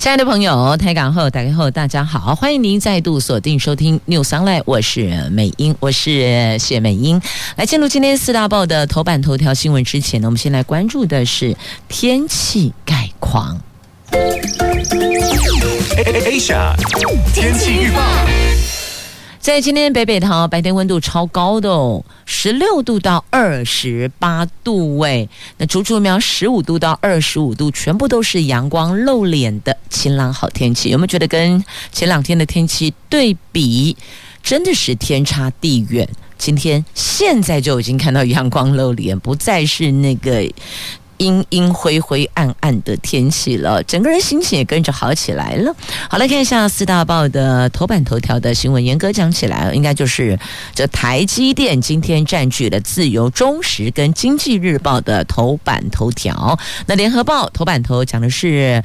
亲爱的朋友，台港后打开后，大家好，欢迎您再度锁定收听 New Sunlight 我是美英，我是谢美英。来进入今天四大报的头版头条新闻之前呢，我们先来关注的是天气概况。Asia 天气预报。在今天北北桃白天温度超高的哦，十六度到二十八度喂，那竹竹苗十五度到二十五度，全部都是阳光露脸的晴朗好天气。有没有觉得跟前两天的天气对比，真的是天差地远？今天现在就已经看到阳光露脸，不再是那个。阴阴灰灰暗暗的天气了，整个人心情也跟着好起来了。好，来看一下四大报的头版头条的新闻。严格讲起来，应该就是这台积电今天占据了自由、中时跟经济日报的头版头条。那联合报头版头讲的是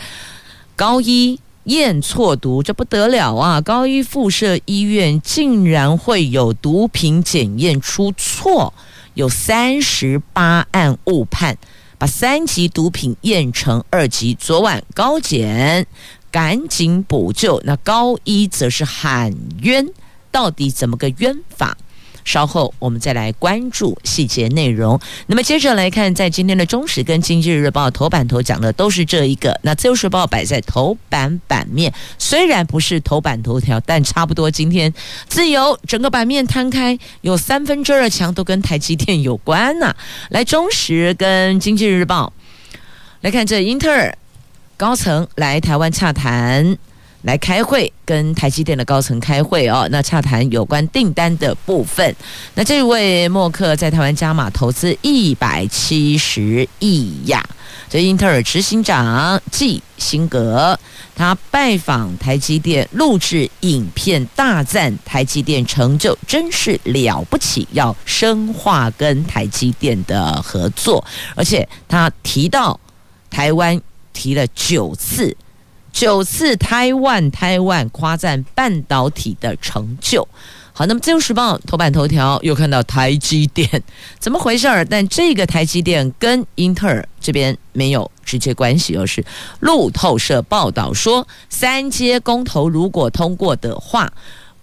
高一验错毒，这不得了啊！高一附设医院竟然会有毒品检验出错，有三十八案误判。把三级毒品验成二级，昨晚高检赶紧补救，那高一则是喊冤，到底怎么个冤法？稍后我们再来关注细节内容。那么接着来看，在今天的中时跟经济日报头版头讲的都是这一个。那自由时报摆在头版版面，虽然不是头版头条，但差不多。今天自由整个版面摊开，有三分之二强都跟台积电有关呐、来，中时跟经济日报来看，这英特尔高层来台湾洽谈。来开会，跟台积电的高层开会哦。那洽谈有关订单的部分。那这位默克在台湾加码投资一百七十亿呀。这英特尔执行长季辛格，他拜访台积电，录制影片大赞台积电成就真是了不起，要深化跟台积电的合作。而且他提到台湾提了九次。九次台湾台湾夸赞半导体的成就。好，那么《自由时报》头版头条又看到台积电怎么回事儿？但这个台积电跟英特尔这边没有直接关系，而是路透社报道说，三阶公投如果通过的话。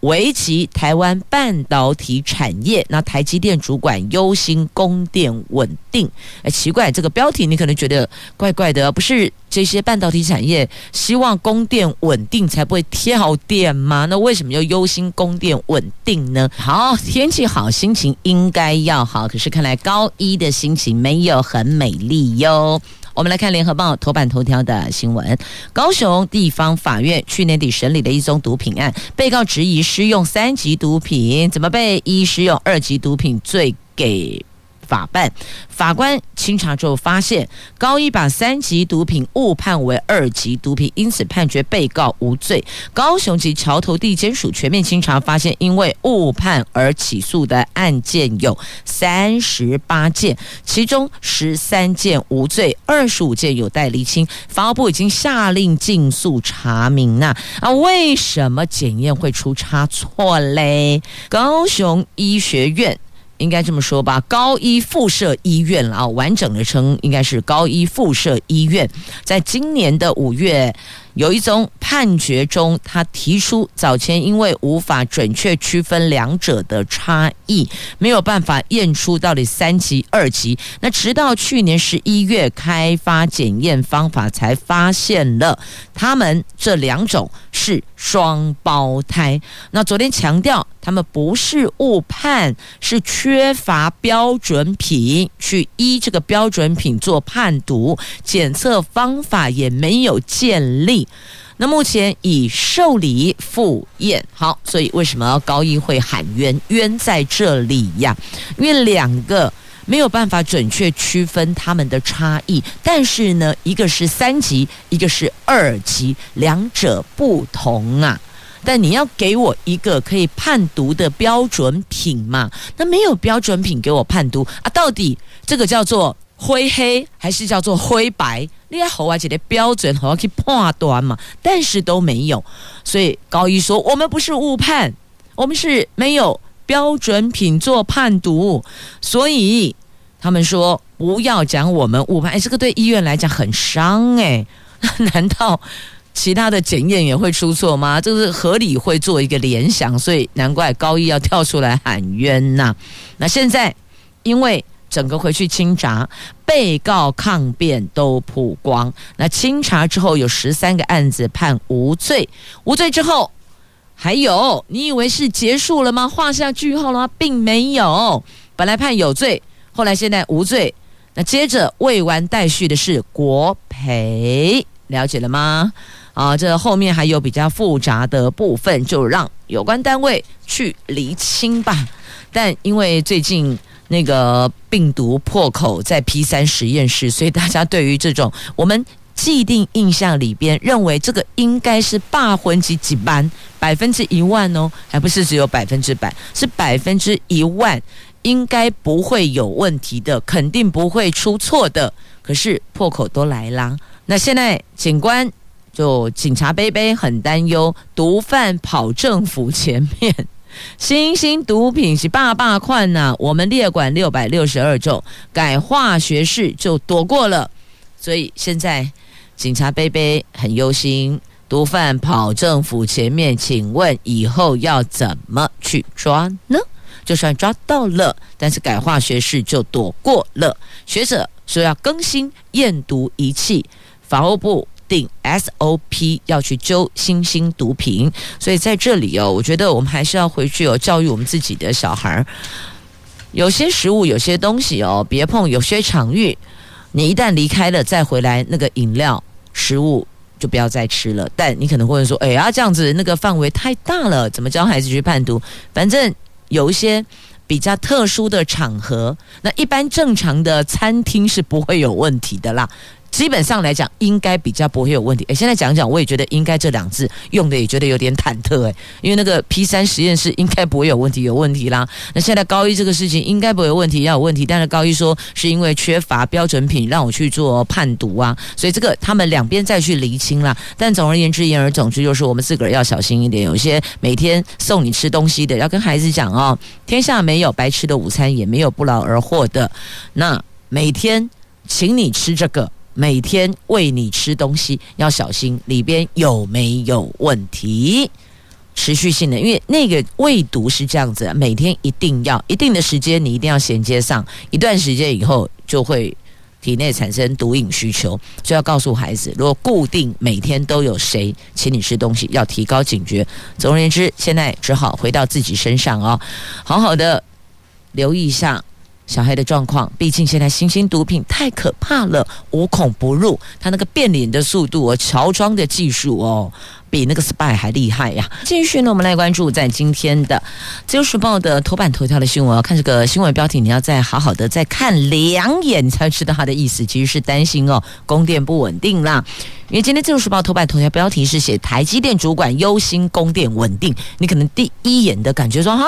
危及台湾半导体产业，那台积电主管忧心供电稳定。哎，奇怪，这个标题你可能觉得怪怪的，不是这些半导体产业希望供电稳定才不会跳电吗？那为什么要忧心供电稳定呢？好，天气好，心情应该要好，可是看来高一的心情没有很美丽哟。我们来看联合报头版头条的新闻：高雄地方法院去年底审理的一宗毒品案，被告质疑施用三级毒品，怎么被一施用二级毒品罪给法办，法官清查之后发现，高一把三级毒品误判为二级毒品，因此判决被告无罪。高雄及桥头地检署全面清查，发现因为误判而起诉的案件有三十八件，其中十三件无罪，二十五件有待厘清。法务部已经下令尽速查明呐。啊，为什么检验会出差错嘞？高雄医学院。应该这么说吧，高一附设医院啊，完整的称应该是高一附设医院，在今年的五月。有一宗判决中，他提出早前因为无法准确区分两者的差异，没有办法验出到底三级二级。那直到去年十一月开发检验方法，才发现了他们这两种是双胞胎。那昨天强调，他们不是误判，是缺乏标准品去依这个标准品做判读，检测方法也没有建立。那目前已受理复验，好，所以为什么高医会喊冤？冤在这里呀，因为两个没有办法准确区分他们的差异，但是呢，一个是三级，一个是二级，两者不同啊。但你要给我一个可以判读的标准品嘛？那没有标准品给我判读啊？到底这个叫做？灰黑还是叫做灰白？你要好啊，姐的标准好去判断嘛，但是都没有。所以高一说，我们不是误判，我们是没有标准品做判读，所以他们说不要讲我们误判。哎，这个对医院来讲很伤哎。难道其他的检验也会出错吗？这个是合理会做一个联想，所以难怪高一要跳出来喊冤呐。那现在因为。整个回去清查，被告抗辩都曝光。那清查之后，有十三个案子判无罪，无罪之后还有，你以为是结束了吗？画下句号了吗？并没有，本来判有罪，后来现在无罪。那接着未完待续的是国赔，了解了吗？啊，这后面还有比较复杂的部分，就让有关单位去厘清吧。但因为最近。那个病毒破口在 P 三实验室，所以大家对于这种我们既定印象里边认为这个应该是霸魂级几班百分之一万哦，还不是只有百分之百，是百分之一万，应该不会有问题的，肯定不会出错的。可是破口都来啦，那现在警官就警察杯杯很担忧，毒贩跑政府前面。新兴毒品是霸霸款呐，我们列管六百六十二种，改化学式就躲过了。所以现在警察杯杯很忧心，毒贩跑政府前面，请问以后要怎么去抓呢？就算抓到了，但是改化学式就躲过了。学者说要更新验毒仪器，法务部。定 SOP 要去揪新兴毒品，所以在这里哦，我觉得我们还是要回去哦，教育我们自己的小孩儿。有些食物、有些东西哦，别碰；有些场域，你一旦离开了再回来，那个饮料、食物就不要再吃了。但你可能会说：“哎呀，这样子那个范围太大了，怎么教孩子去判读？”反正有一些比较特殊的场合，那一般正常的餐厅是不会有问题的啦。基本上来讲，应该比较不会有问题。诶，现在讲讲，我也觉得“应该”这两字用的也觉得有点忐忑。诶，因为那个 P 三实验室应该不会有问题，有问题啦。那现在高一这个事情应该不会有问题，要有问题。但是高一说是因为缺乏标准品，让我去做判读啊。所以这个他们两边再去厘清啦。但总而言之，言而总之，就是我们自个儿要小心一点。有些每天送你吃东西的，要跟孩子讲哦，天下没有白吃的午餐，也没有不劳而获的。那每天请你吃这个。每天喂你吃东西，要小心里边有没有问题。持续性的，因为那个喂毒是这样子，每天一定要一定的时间，你一定要衔接上，一段时间以后就会体内产生毒瘾需求，就要告诉孩子，如果固定每天都有谁请你吃东西，要提高警觉。总而言之，现在只好回到自己身上哦，好好的留意一下。小黑的状况，毕竟现在新兴毒品太可怕了，无孔不入。他那个变脸的速度哦，乔装的技术哦。比那个 spy 还厉害呀！继续呢，我们来关注在今天的《自由时报》的头版头条的新闻。看这个新闻标题，你要再好好的再看两眼，你才知道它的意思。其实是担心哦，供电不稳定啦。因为今天《自由时报》头版头条标题是写台积电主管忧心供电稳定，你可能第一眼的感觉说啊，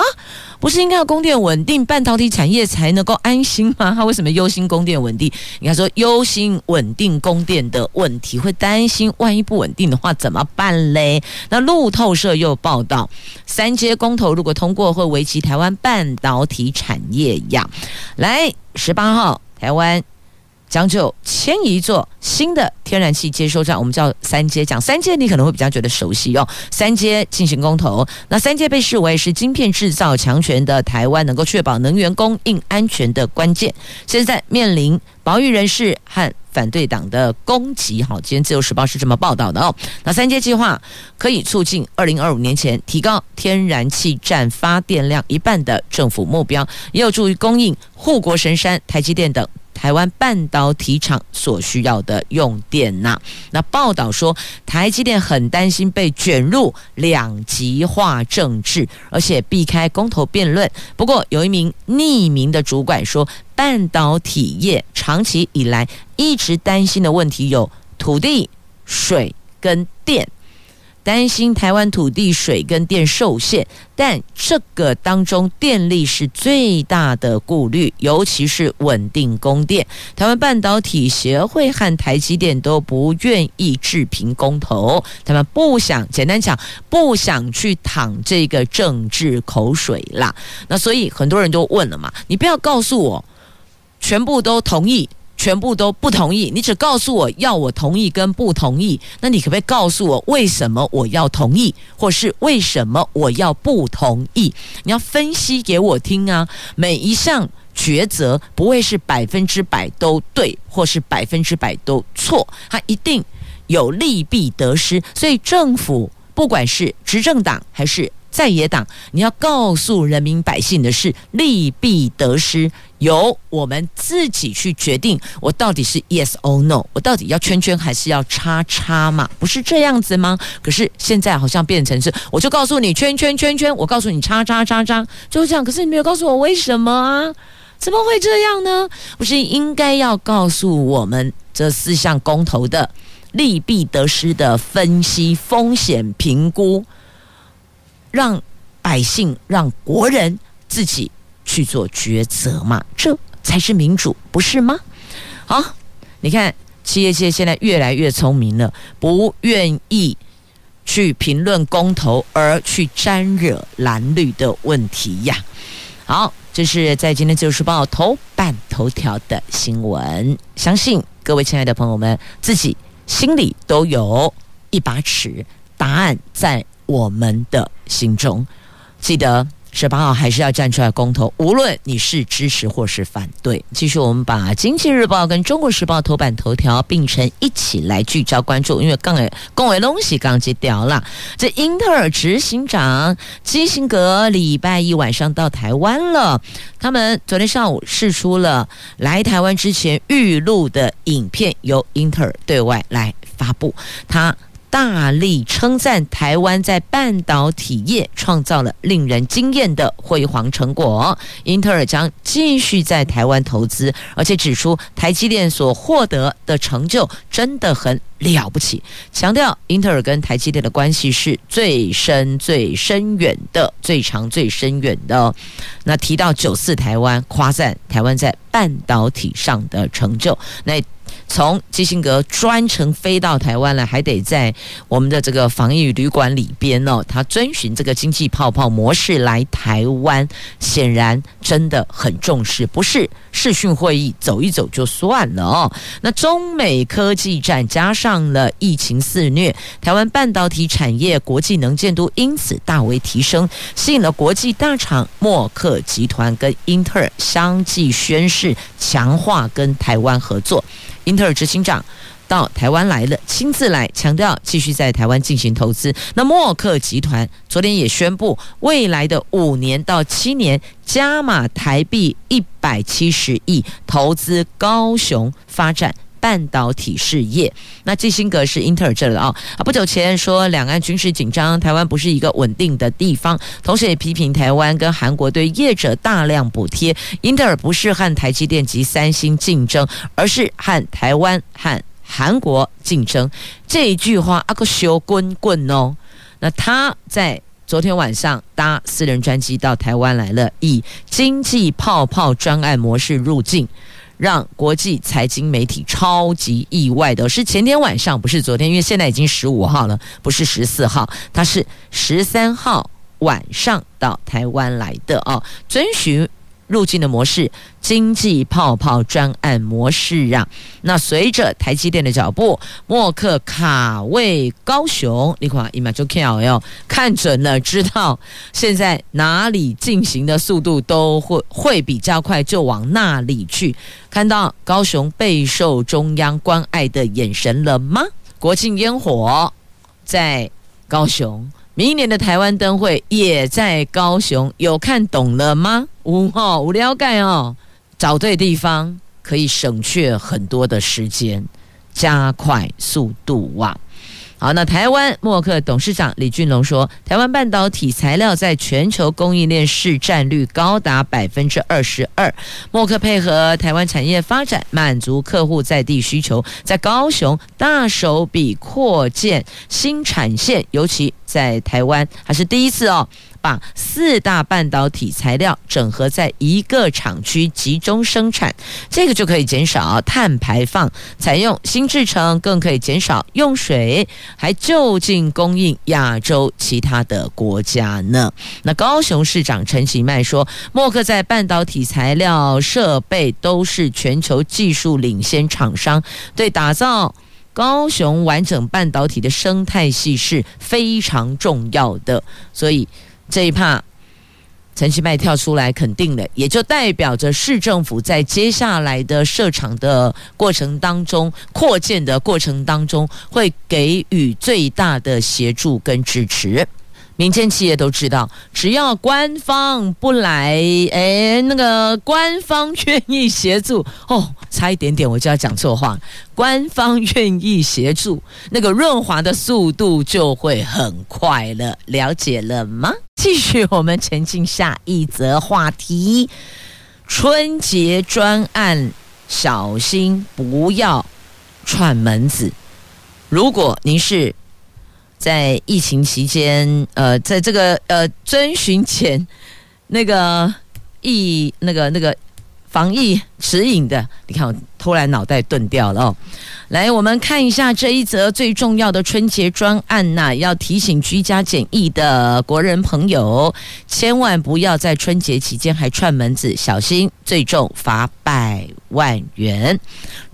不是应该要供电稳定，半导体产业才能够安心吗？他为什么忧心供电稳定？应该说忧心稳定供电的问题，会担心万一不稳定的话怎么办？嘞，那路透社又报道，三阶公投如果通过，会危及台湾半导体产业呀。来，十八号，台湾将就迁移一座新的天然气接收站，我们叫三阶。讲三阶，你可能会比较觉得熟悉哦。三阶进行公投，那三阶被视为是晶片制造强权的台湾，能够确保能源供应安全的关键。现在面临保育人士和反对党的攻击，好，今天自由时报是这么报道的哦。那三阶计划可以促进二零二五年前提高天然气占发电量一半的政府目标，也有助于供应护国神山台积电等台湾半导体厂所需要的用电呐。那报道说，台积电很担心被卷入两极化政治，而且避开公投辩论。不过，有一名匿名的主管说。半导体业长期以来一直担心的问题有土地、水跟电。担心台湾土地、水跟电受限，但这个当中电力是最大的顾虑，尤其是稳定供电。台湾半导体协会和台积电都不愿意置评公投，他们不想，简单讲，不想去淌这个政治口水啦。那所以很多人都问了嘛，你不要告诉我全部都同意。全部都不同意，你只告诉我要我同意跟不同意，那你可不可以告诉我为什么我要同意，或是为什么我要不同意？你要分析给我听啊！每一项抉择不会是百分之百都对，或是百分之百都错，它一定有利弊得失。所以政府不管是执政党还是在野党，你要告诉人民百姓的是利弊得失，由我们自己去决定。我到底是 yes or no，我到底要圈圈还是要叉叉嘛？不是这样子吗？可是现在好像变成是，我就告诉你圈圈圈圈，我告诉你叉叉叉叉，就这样。可是你没有告诉我为什么啊？怎么会这样呢？不是应该要告诉我们这四项公投的利弊得失的分析、风险评估？让百姓、让国人自己去做抉择嘛，这才是民主，不是吗？好，你看企业界现在越来越聪明了，不愿意去评论公投，而去沾惹蓝绿的问题呀。好，这是在今天《自由时报》头版头条的新闻，相信各位亲爱的朋友们自己心里都有一把尺，答案在。我们的心中，记得十八号还是要站出来公投，无论你是支持或是反对。继续，我们把《经济日报》跟《中国时报》头版头条并成一起来聚焦关注，因为刚才公维东西刚接掉了。这英特尔执行长基辛格礼拜一晚上到台湾了，他们昨天上午释出了来台湾之前预录的影片，由英特尔对外来发布。他。大力称赞台湾在半导体业创造了令人惊艳的辉煌成果，英特尔将继续在台湾投资，而且指出台积电所获得的成就真的很了不起，强调英特尔跟台积电的关系是最深、最深远的、最长、最深远的。那提到九四台湾，夸赞台湾在半导体上的成就，那。从基辛格专程飞到台湾来，还得在我们的这个防疫旅馆里边哦，他遵循这个经济泡泡模式来台湾，显然真的很重视，不是视讯会议走一走就算了哦。那中美科技战加上了疫情肆虐，台湾半导体产业国际能见度因此大为提升，吸引了国际大厂默克集团跟英特尔相继宣誓强化跟台湾合作。英特尔执行长到台湾来了，亲自来强调继续在台湾进行投资。那默克集团昨天也宣布，未来的五年到七年加码台币一百七十亿投资高雄发展。半导体事业，那基辛格是英特尔这里啊啊，不久前说两岸军事紧张，台湾不是一个稳定的地方，同时也批评台湾跟韩国对业者大量补贴。英特尔不是和台积电及三星竞争，而是和台湾和韩国竞争。这一句话阿个修滚滚哦。那他在昨天晚上搭私人专机到台湾来了，以经济泡泡专案模式入境。让国际财经媒体超级意外的是前天晚上，不是昨天，因为现在已经十五号了，不是十四号，他是十三号晚上到台湾来的啊，遵循。入境的模式，经济泡泡专案模式啊。那随着台积电的脚步，默克卡位高雄，你看，一马就看哦，看准了，知道现在哪里进行的速度都会会比较快，就往那里去。看到高雄备受中央关爱的眼神了吗？国庆烟火在高雄。明年的台湾灯会也在高雄，有看懂了吗？无哦，无了解哦，找对地方可以省却很多的时间，加快速度哇！好，那台湾默克董事长李俊龙说，台湾半导体材料在全球供应链市占率高达百分之二十二。默克配合台湾产业发展，满足客户在地需求，在高雄大手笔扩建新产线，尤其在台湾还是第一次哦。把四大半导体材料整合在一个厂区集中生产，这个就可以减少碳排放。采用新制程更可以减少用水，还就近供应亚洲其他的国家呢。那高雄市长陈其迈说，默克在半导体材料设备都是全球技术领先厂商，对打造高雄完整半导体的生态系是非常重要的，所以。这一趴，陈其迈跳出来肯定的，也就代表着市政府在接下来的设厂的过程当中、扩建的过程当中，会给予最大的协助跟支持。民间企业都知道，只要官方不来，哎，那个官方愿意协助，哦，差一点点我就要讲错话，官方愿意协助，那个润滑的速度就会很快了，了解了吗？继续，我们前进下一则话题，春节专案，小心不要串门子。如果您是。在疫情期间，呃，在这个呃遵循前那个疫那个那个防疫指引的，你看我突然脑袋钝掉了哦。来，我们看一下这一则最重要的春节专案呐、要提醒居家检疫的国人朋友，千万不要在春节期间还串门子，小心最重罚百万元。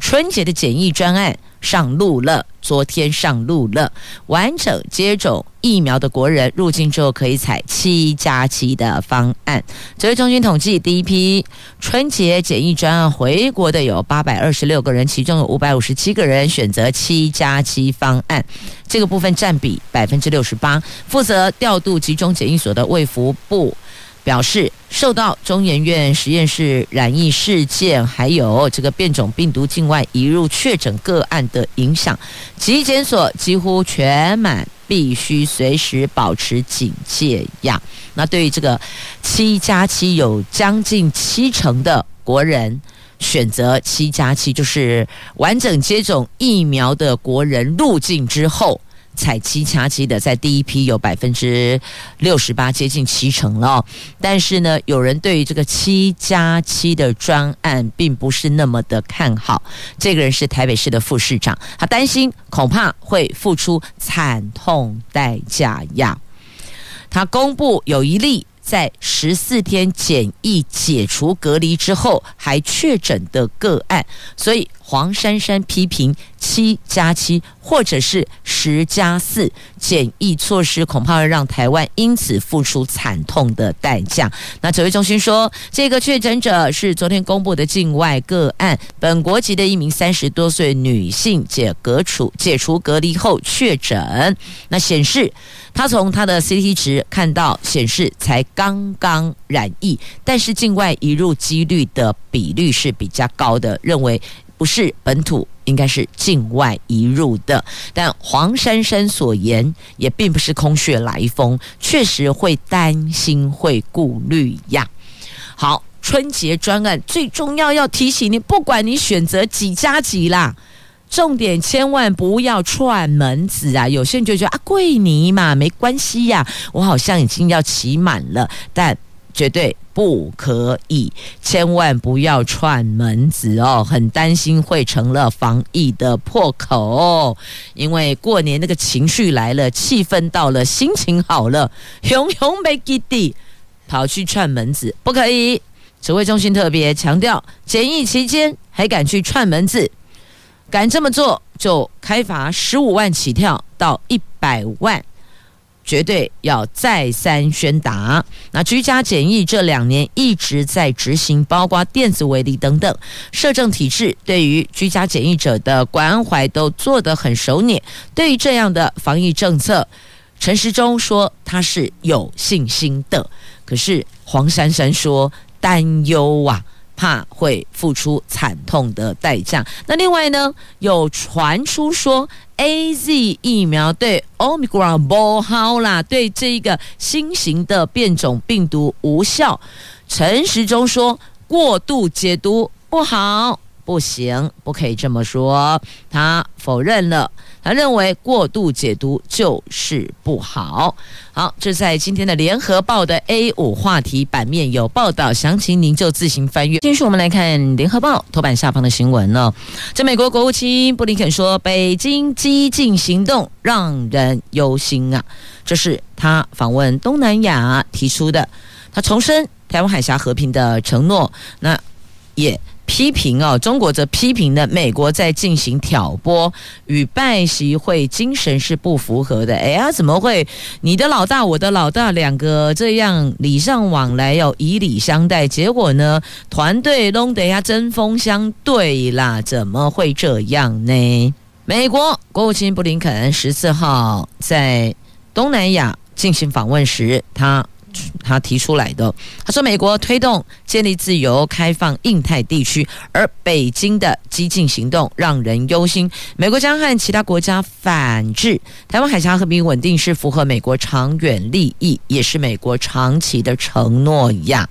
春节的检疫专案。上路了，昨天上路了。完整接种疫苗的国人入境之后，可以采七加七的方案。指挥中心统计，第一批春节检疫专案回国的有八百二十六个人，其中有五百五十七个人选择七加七方案，这个部分占比百分之六十八。负责调度集中检疫所的卫福部。表示受到中研院实验室染疫事件，还有这个变种病毒境外移入确诊个案的影响，集检所几乎全满，必须随时保持警戒呀。那对于这个七加七，有将近七成的国人选择七加七，就是完整接种疫苗的国人入境之后。采七加七的，在第一批有百分之六十八，接近七成了。但是呢，有人对于这个七加七的专案并不是那么的看好。这个人是台北市的副市长，他担心恐怕会付出惨痛代价呀。他公布有一例。在十四天检疫解除隔离之后还确诊的个案，所以黄珊珊批评七加七或者是十加四检疫措施，恐怕会让台湾因此付出惨痛的代价。那指挥中心说，这个确诊者是昨天公布的境外个案，本国籍的一名三十多岁女性解隔除解除隔离后确诊，那显示。他从他的 CT 值看到显示才刚刚染疫，但是境外移入几率的比率是比较高的，认为不是本土，应该是境外移入的。但黄珊珊所言也并不是空穴来风，确实会担心，会顾虑呀。好，春节专案最重要要提醒你，不管你选择几加几啦。重点千万不要串门子啊！有些人就觉得啊，贵你嘛，没关系呀、我好像已经要骑满了，但绝对不可以，千万不要串门子哦，很担心会成了防疫的破口，因为过年那个情绪来了，气氛到了，心情好了，熊熊没基地，跑去串门子不可以。指挥中心特别强调，检疫期间还敢去串门子。敢这么做，就开罚十五万起跳到一百万，绝对要再三宣达。那居家检疫这两年一直在执行，包括电子围篱等等，社政体制对于居家检疫者的关怀都做得很熟练。对于这样的防疫政策，陈时中说他是有信心的。可是黄珊珊说担忧啊。怕会付出惨痛的代价。那另外呢，有传出说 AZ 疫苗对 Omicron 不好啦，对这一个新型的变种病毒无效。陈时中说过度解读不好。不行，不可以这么说。他否认了，他认为过度解读就是不好。好，这在今天的联合报的 A 五话题版面有报道，详情您就自行翻阅。继续，我们来看联合报头版下方的新闻呢。这美国国务卿布林肯说，北京激进行动让人忧心啊，这是他访问东南亚提出的。他重申台湾海峡和平的承诺，那也。批评哦，中国则批评呢，美国在进行挑拨，与拜习会精神是不符合的。哎呀，怎么会？你的老大，我的老大，两个这样礼尚往来，要以礼相待，结果呢，团队弄得呀针锋相对啦，怎么会这样呢？美国国务卿布林肯十四号在东南亚进行访问时，他。他提出来的，他说：“美国推动建立自由开放印太地区，而北京的激进行动让人忧心。美国将和其他国家反制，台湾海峡和平稳定是符合美国长远利益，也是美国长期的承诺一样。”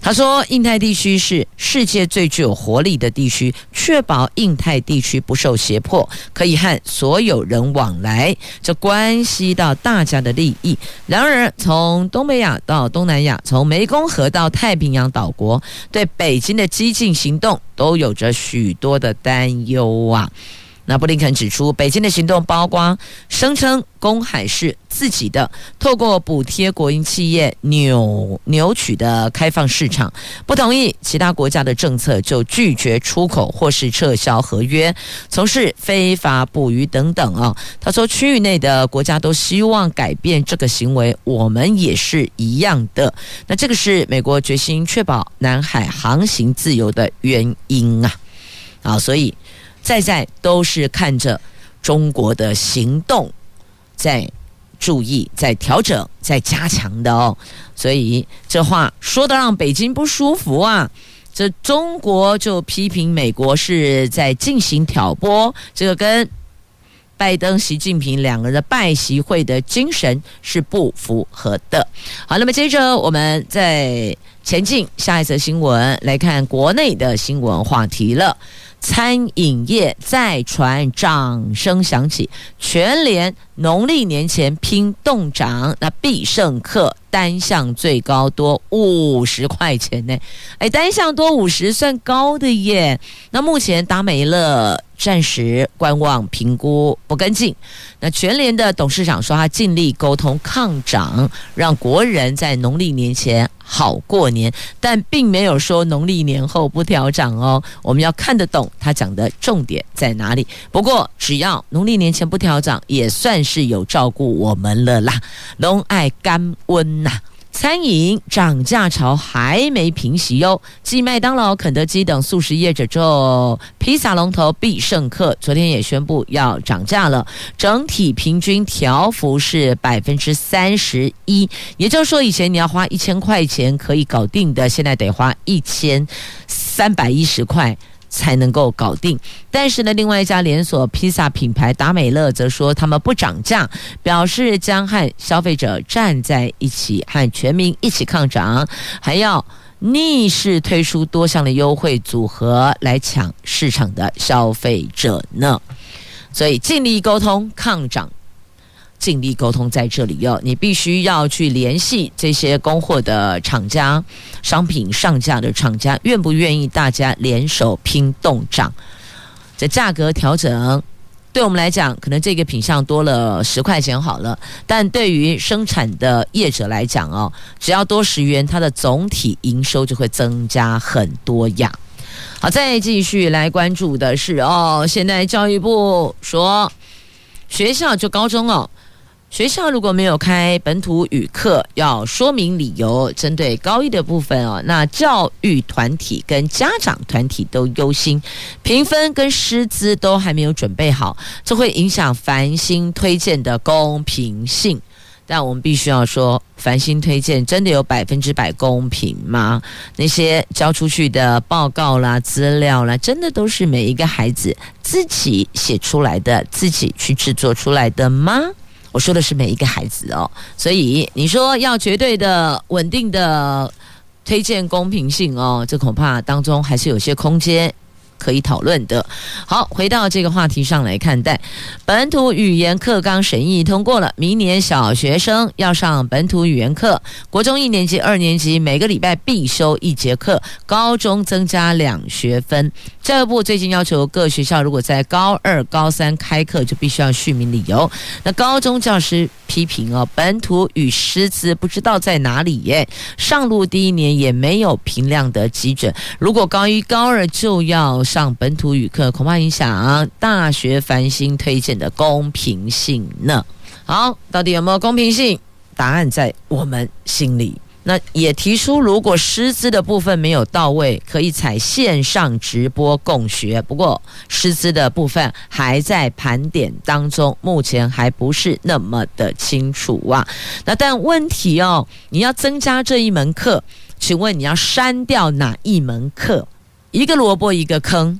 他说：“印太地区是世界最具有活力的地区，确保印太地区不受胁迫，可以和所有人往来，这关系到大家的利益。然而，从东北亚到东南亚，从湄公河到太平洋岛国，对北京的激进行动都有着许多的担忧啊。”那布林肯指出，北京的行动包括声称公海是自己的，透过补贴国营企业扭扭曲的开放市场，不同意其他国家的政策就拒绝出口或是撤销合约，从事非法捕鱼等等啊。他说，区域内的国家都希望改变这个行为，我们也是一样的。那这个是美国决心确保南海航行自由的原因啊。啊，所以。在在都是看着中国的行动，在注意、在调整、在加强的哦，所以这话说的让北京不舒服啊。这中国就批评美国是在进行挑拨，这个跟拜登、习近平两个人的拜习会的精神是不符合的。好，那么接着我们再前进下一则新闻，来看国内的新闻话题了。餐饮业再传掌声响起，全联农历年前拼冻涨，那必胜客单项最高多五十块钱呢？哎，单项多五十算高的耶。那目前达美乐暂时观望评估不跟进。那全联的董事长说，他尽力沟通抗涨，让国人在农历年前好过年，但并没有说农历年后不调涨哦。我们要看得懂他讲的重点在哪里。不过只要农历年前不调涨，也算是有照顾我们了啦。龙爱甘温呐。餐饮涨价潮还没平息哟，继麦当劳、肯德基等速食业者之后，披萨龙头必胜客昨天也宣布要涨价了，整体平均调幅是百分之三十一，也就是说，以前你要花一千块钱可以搞定的，现在得花一千三百一十块。才能够搞定，但是呢，另外一家连锁披萨品牌达美乐则说他们不涨价，表示将和消费者站在一起，和全民一起抗涨，还要逆势推出多项的优惠组合来抢市场的消费者呢。所以尽力沟通抗涨。尽力沟通在这里哟，你必须要去联系这些供货的厂家，商品上架的厂家，愿不愿意大家联手拼冻涨？这价格调整对我们来讲，可能这个品相多了十块钱好了，但对于生产的业者来讲哦，只要多十元，它的总体营收就会增加很多呀。好，再继续来关注的是哦，现在教育部说学校就高中哦。学校如果没有开本土语课，要说明理由。针对高一的部分哦，那教育团体跟家长团体都忧心，评分跟师资都还没有准备好，这会影响繁星推荐的公平性。但我们必须要说，繁星推荐真的有百分之百公平吗？那些交出去的报告啦、资料啦，真的都是每一个孩子自己写出来的、自己去制作出来的吗？我说的是每一个孩子哦。所以你说要绝对的稳定的推荐公平性哦，这恐怕当中还是有些空间。可以讨论的。好，回到这个话题上来看待，本土语言课纲审议通过了，明年小学生要上本土语言课，国中一年级、二年级每个礼拜必修一节课，高中增加两学分。教育部最近要求各学校，如果在高二、高三开课，就必须要续名理由。那高中教师批评哦，本土语师资不知道在哪里耶，上路第一年也没有评量的基准，如果高一、高二就要上本土语课，恐怕影响大学繁星推荐的公平性呢。好，到底有没有公平性？答案在我们心里。那也提出，如果师资的部分没有到位，可以采线上直播共学。不过，师资的部分还在盘点当中，目前还不是那么的清楚啊。那但问题哦，你要增加这一门课，请问你要删掉哪一门课？一个萝卜一个坑，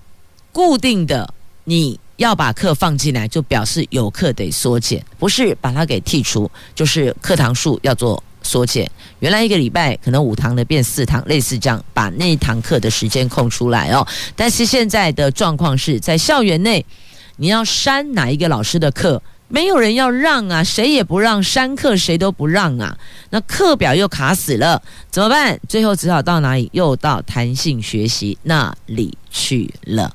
固定的你要把课放进来，就表示有课得缩减，不是把它给剔除，就是课堂数要做。缩减，原来一个礼拜可能五堂的变四堂，类似这样，把那一堂课的时间空出来哦。但是现在的状况是在校园内，你要删哪一个老师的课？没有人要让啊，谁也不让，删课谁都不让啊。那课表又卡死了，怎么办？最后只好到哪里？又到弹性学习那里去了。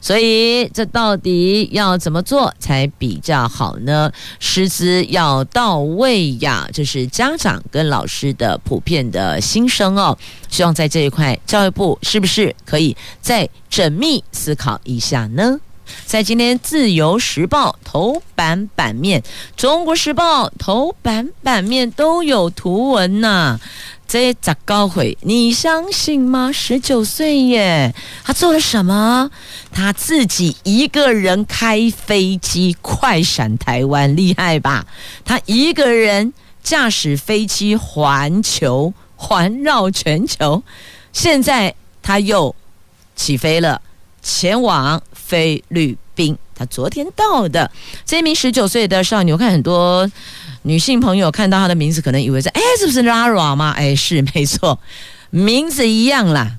所以这到底要怎么做才比较好呢？师资要到位呀，这是家长跟老师的普遍的心声哦。希望在这一块，教育部是不是可以再缜密思考一下呢？在今天《自由时报》头版版面，《中国时报》头版版面都有图文呐、啊。这咋高会？你相信吗？十九岁耶，他做了什么？他自己一个人开飞机快闪台湾，厉害吧？他一个人驾驶飞机环球，环绕全球。现在他又起飞了，前往。菲律宾，他昨天到的这名十九岁的少女，我看很多女性朋友看到她的名字，可能以为是哎，是不是 Lara 吗？哎，是没错，名字一样啦。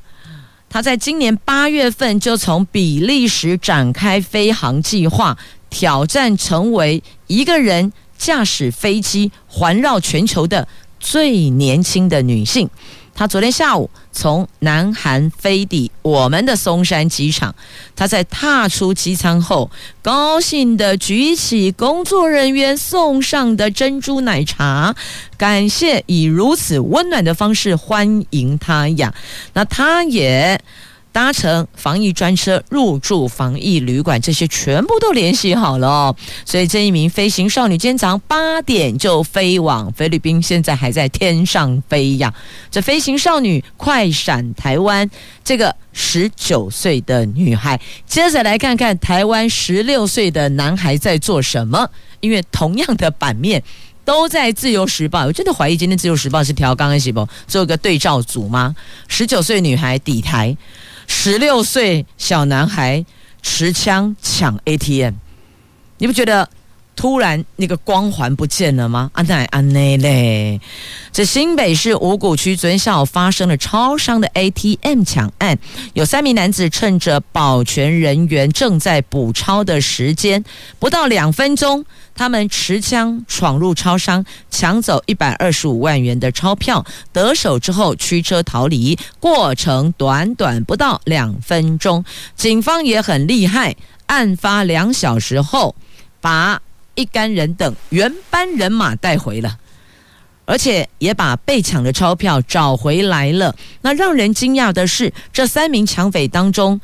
她在今年八月份就从比利时展开飞航计划，挑战成为一个人驾驶飞机环绕全球的最年轻的女性。他昨天下午从南韩飞抵我们的松山机场，他在踏出机舱后，高兴地举起工作人员送上的珍珠奶茶，感谢以如此温暖的方式欢迎他呀。那他也。搭乘防疫专车入住防疫旅馆，这些全部都联系好了哦。所以这一名飞行少女今天早上八点就飞往菲律宾，现在还在天上飞呀。这飞行少女快闪台湾，这个十九岁的女孩，接着来看看台湾十六岁的男孩在做什么。因为同样的版面都在《自由时报》，我真的怀疑今天《自由时报》是调刚刚是不做个对照组吗？十九岁女孩抵台。十六岁小男孩持枪抢 ATM，你不觉得突然那个光环不见了吗？阿奶阿奈嘞，这新北市五股区昨天下午发生了超商的 ATM 抢案，有三名男子趁着保全人员正在补钞的时间，不到两分钟。他们持枪闯入超商，抢走一百二十五万元的钞票，得手之后驱车逃离，过程短短不到两分钟。警方也很厉害，案发两小时后，把一干人等原班人马带回了，而且也把被抢的钞票找回来了。那让人惊讶的是，这三名抢匪当中，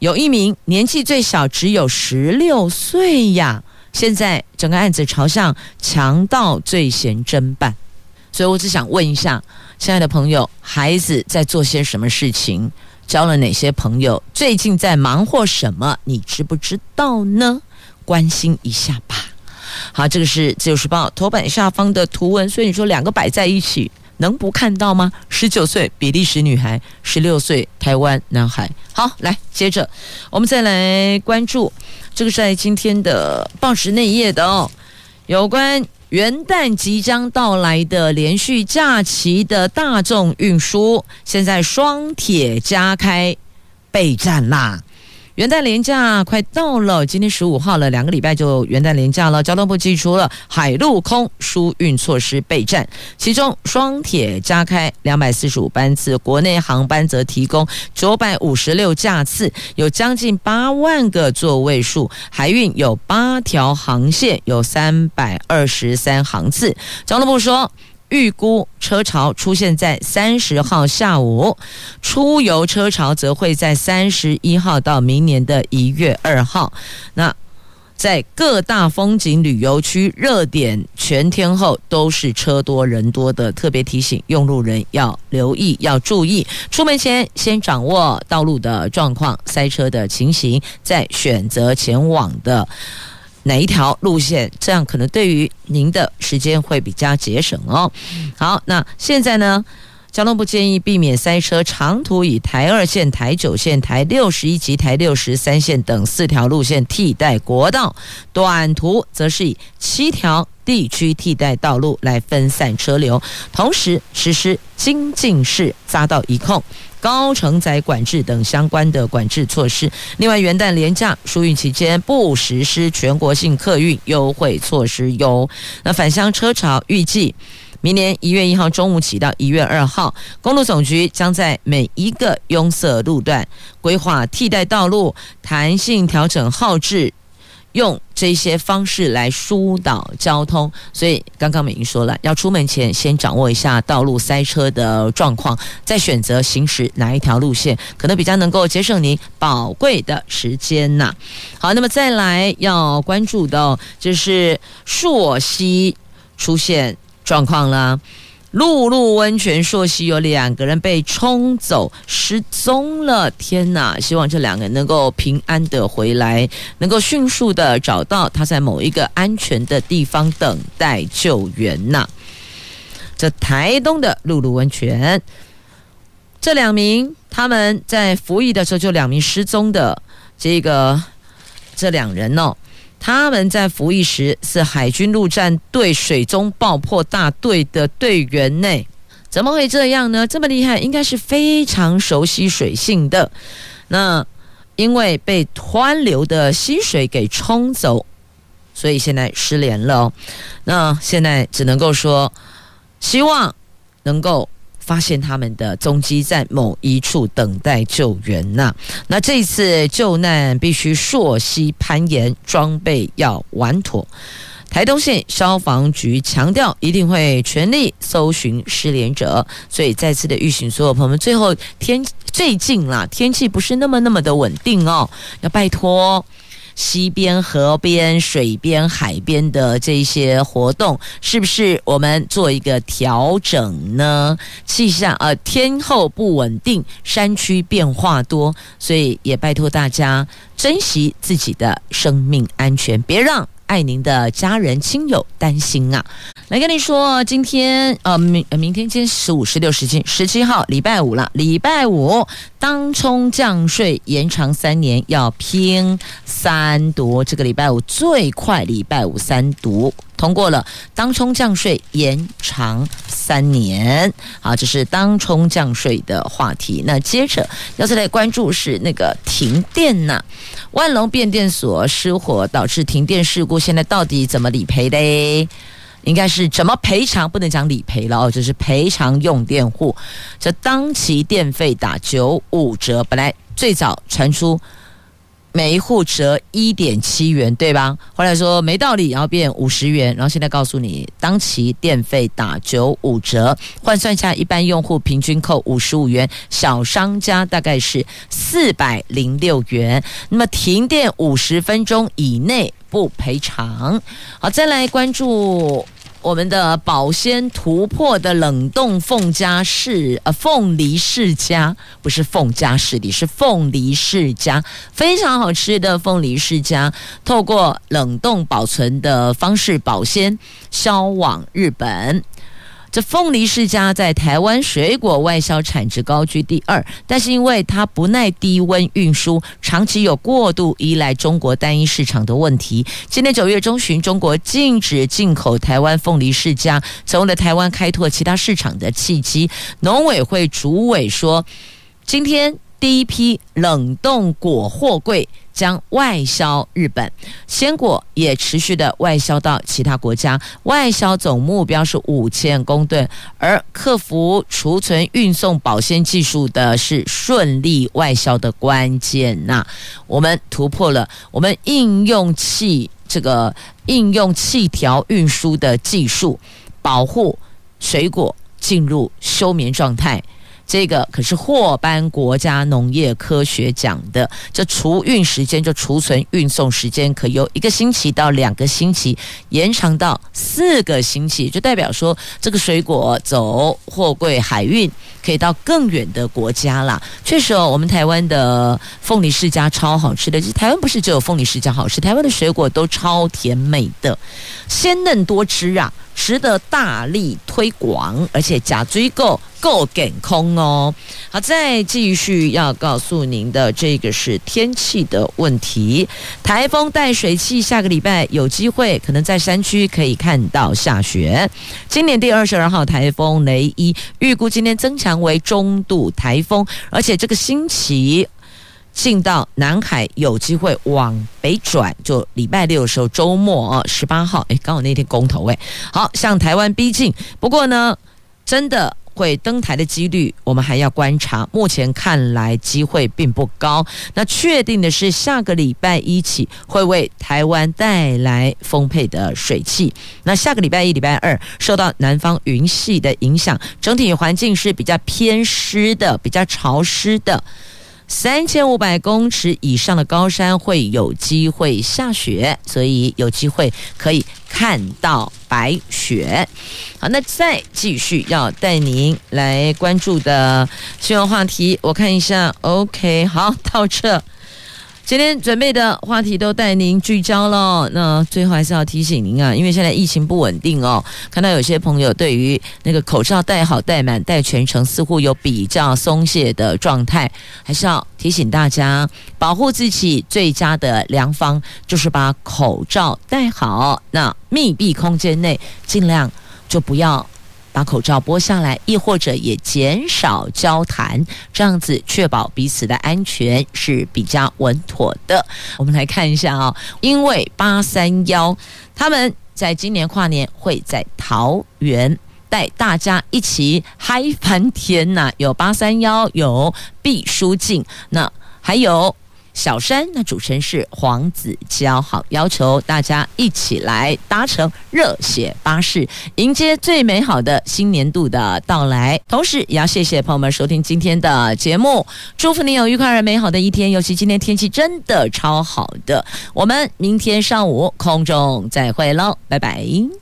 有一名年纪最小，只有十六岁呀。现在整个案子朝向强盗罪嫌侦办，所以我只想问一下，亲爱的朋友，孩子在做些什么事情？交了哪些朋友？最近在忙活什么？你知不知道呢？关心一下吧。好，这个是自由时报头版下方的图文，所以你说两个摆在一起，能不看到吗？十九岁比利时女孩，十六岁台湾男孩。好，来接着我们再来关注这个在今天的报纸内页的哦，有关元旦即将到来的连续假期的大众运输，现在双铁加开备战啦。元旦连假快到了，今天十五号了，两个礼拜就元旦连假了。交通部寄出了海陆空疏运措施备战，其中双铁加开两百四十五班次，国内航班则提供九百五十六架次，有将近八万个座位数。海运有八条航线，有三百二十三航次。交通部说。预估车潮出现在三十号下午，出游车潮则会在三十一号到明年的一月二号。那在各大风景旅游区热点全天候都是车多人多的，特别提醒用路人要留意，要注意。出门前先掌握道路的状况、塞车的情形，再选择前往的。哪一条路线？这样可能对于您的时间会比较节省哦。好，那现在呢，交通部建议避免塞车，长途以台二线、台九线、台六十一及台六十三线等四条路线替代国道，短途则是以七条地区替代道路来分散车流，同时实施精进式匝道一控。高承载管制等相关的管制措施。另外，元旦连假疏运期间不实施全国性客运优惠措施哟。那返乡车潮预计明年一月一号中午起到一月二号，公路总局将在每一个拥塞路段规划替代道路，弹性调整号志。用这些方式来疏导交通，所以刚刚美英说了，要出门前先掌握一下道路塞车的状况，再选择行驶哪一条路线，可能比较能够节省您宝贵的时间呐。好，那么再来要关注到就是朔溪出现状况了。鹿鹿温泉溯溪有两个人被冲走失踪了，天哪！希望这两个人能够平安的回来，能够迅速的找到他在某一个安全的地方等待救援呐。这台东的鹿鹿温泉，这两名他们在服役的时候就两名失踪的这个这两人哦。他们在服役时是海军陆战队水中爆破大队的队员呢，怎么会这样呢？这么厉害，应该是非常熟悉水性的。那因为被湍流的溪水给冲走，所以现在失联了。那现在只能够说，希望能够。发现他们的踪迹在某一处等待救援呐、那这次救难必须溯溪攀岩，装备要完妥。台东县消防局强调，一定会全力搜寻失联者。所以再次的预警所有朋友们，最后天最近啦，天气不是那么那么的稳定哦，要拜托。西边、河边、水边、海边的这些活动，是不是我们做一个调整呢？气象呃，天候不稳定，山区变化多，所以也拜托大家珍惜自己的生命安全，别让爱您的家人亲友担心啊！来跟你说，今天呃明明天今天十五、十六、十七、十七号礼拜五了。礼拜五当冲降税延长三年，要拼三读。这个礼拜五最快，礼拜五三读通过了。当冲降税延长三年，好，这是当冲降税的话题。那接着要再来关注是那个停电呐、万隆变电所失火导致停电事故，现在到底怎么理赔嘞？应该是怎么赔偿？不能讲理赔了哦，就是赔偿用电户。这当期电费打九五折，本来最早传出每一户折一点七元，对吧？后来说没道理，然后变五十元，然后现在告诉你当期电费打九五折，换算下一般用户平均扣五十五元，小商家大概是四百零六元。那么停电五十分钟以内。不赔偿。好，再来关注我们的保鲜突破的冷冻凤家世呃凤梨世家，不是凤家世梨，是凤梨世家，非常好吃的凤梨世家，透过冷冻保存的方式保鲜，销往日本。这凤梨世家在台湾水果外销产值高居第二，但是因为它不耐低温运输，长期有过度依赖中国单一市场的问题。今年九月中旬，中国禁止进口台湾凤梨世家，成为了台湾开拓其他市场的契机。农委会主委说，今天。第一批冷冻果货柜将外销日本，鲜果也持续的外销到其他国家，外销总目标是五千公吨，而克服储存、运送、保鲜技术的是顺利外销的关键呐、我们突破了我们应用气这个应用气条运输的技术，保护水果进入休眠状态。这个可是获颁国家农业科学奖的，这储运时间就储存运送时间可由一个星期到两个星期延长到四个星期，就代表说这个水果走货柜海运可以到更远的国家啦。确实哦，我们台湾的凤梨世家超好吃的，其实台湾不是只有凤梨世家好吃，台湾的水果都超甜美的，鲜嫩多汁啊。值得大力推广，而且加追购够健康哦。好，再继续要告诉您的这个是天气的问题。台风带水汽，下个礼拜有机会可能在山区可以看到下雪。今年第二十二号台风雷伊预估今天增强为中度台风，而且这个星期。进到南海有机会往北转，就礼拜六的时候周末啊，十八号，哎，刚好那天公投，哎，好，向台湾逼近。不过呢，真的会登台的几率，我们还要观察。目前看来机会并不高。那确定的是，下个礼拜一起会为台湾带来丰沛的水汽。那下个礼拜一、礼拜二受到南方云系的影响，整体环境是比较偏湿的，比较潮湿的。三千五百公尺以上的高山会有机会下雪，所以有机会可以看到白雪。好，那再继续要带您来关注的新闻话题，我看一下。OK，好，到这。今天准备的话题都带您聚焦了。那最后还是要提醒您啊，因为现在疫情不稳定哦，看到有些朋友对于那个口罩戴好、戴满、戴全程，似乎有比较松懈的状态，还是要提醒大家保护自己。最佳的良方就是把口罩戴好。那密闭空间内尽量就不要。把口罩剥下来，亦或者也减少交谈，这样子确保彼此的安全是比较稳妥的。我们来看一下啊、哦，因为八三幺，他们在今年跨年会在桃园带大家一起嗨翻天呐！有八三幺，有毕书尽，那还有。小山，那主持人是黄子佼，好，要求大家一起来搭乘热血巴士，迎接最美好的新年度的到来。同时，也要谢谢朋友们收听今天的节目，祝福你有愉快而美好的一天。尤其今天天气真的超好的，我们明天上午空中再会喽，拜拜。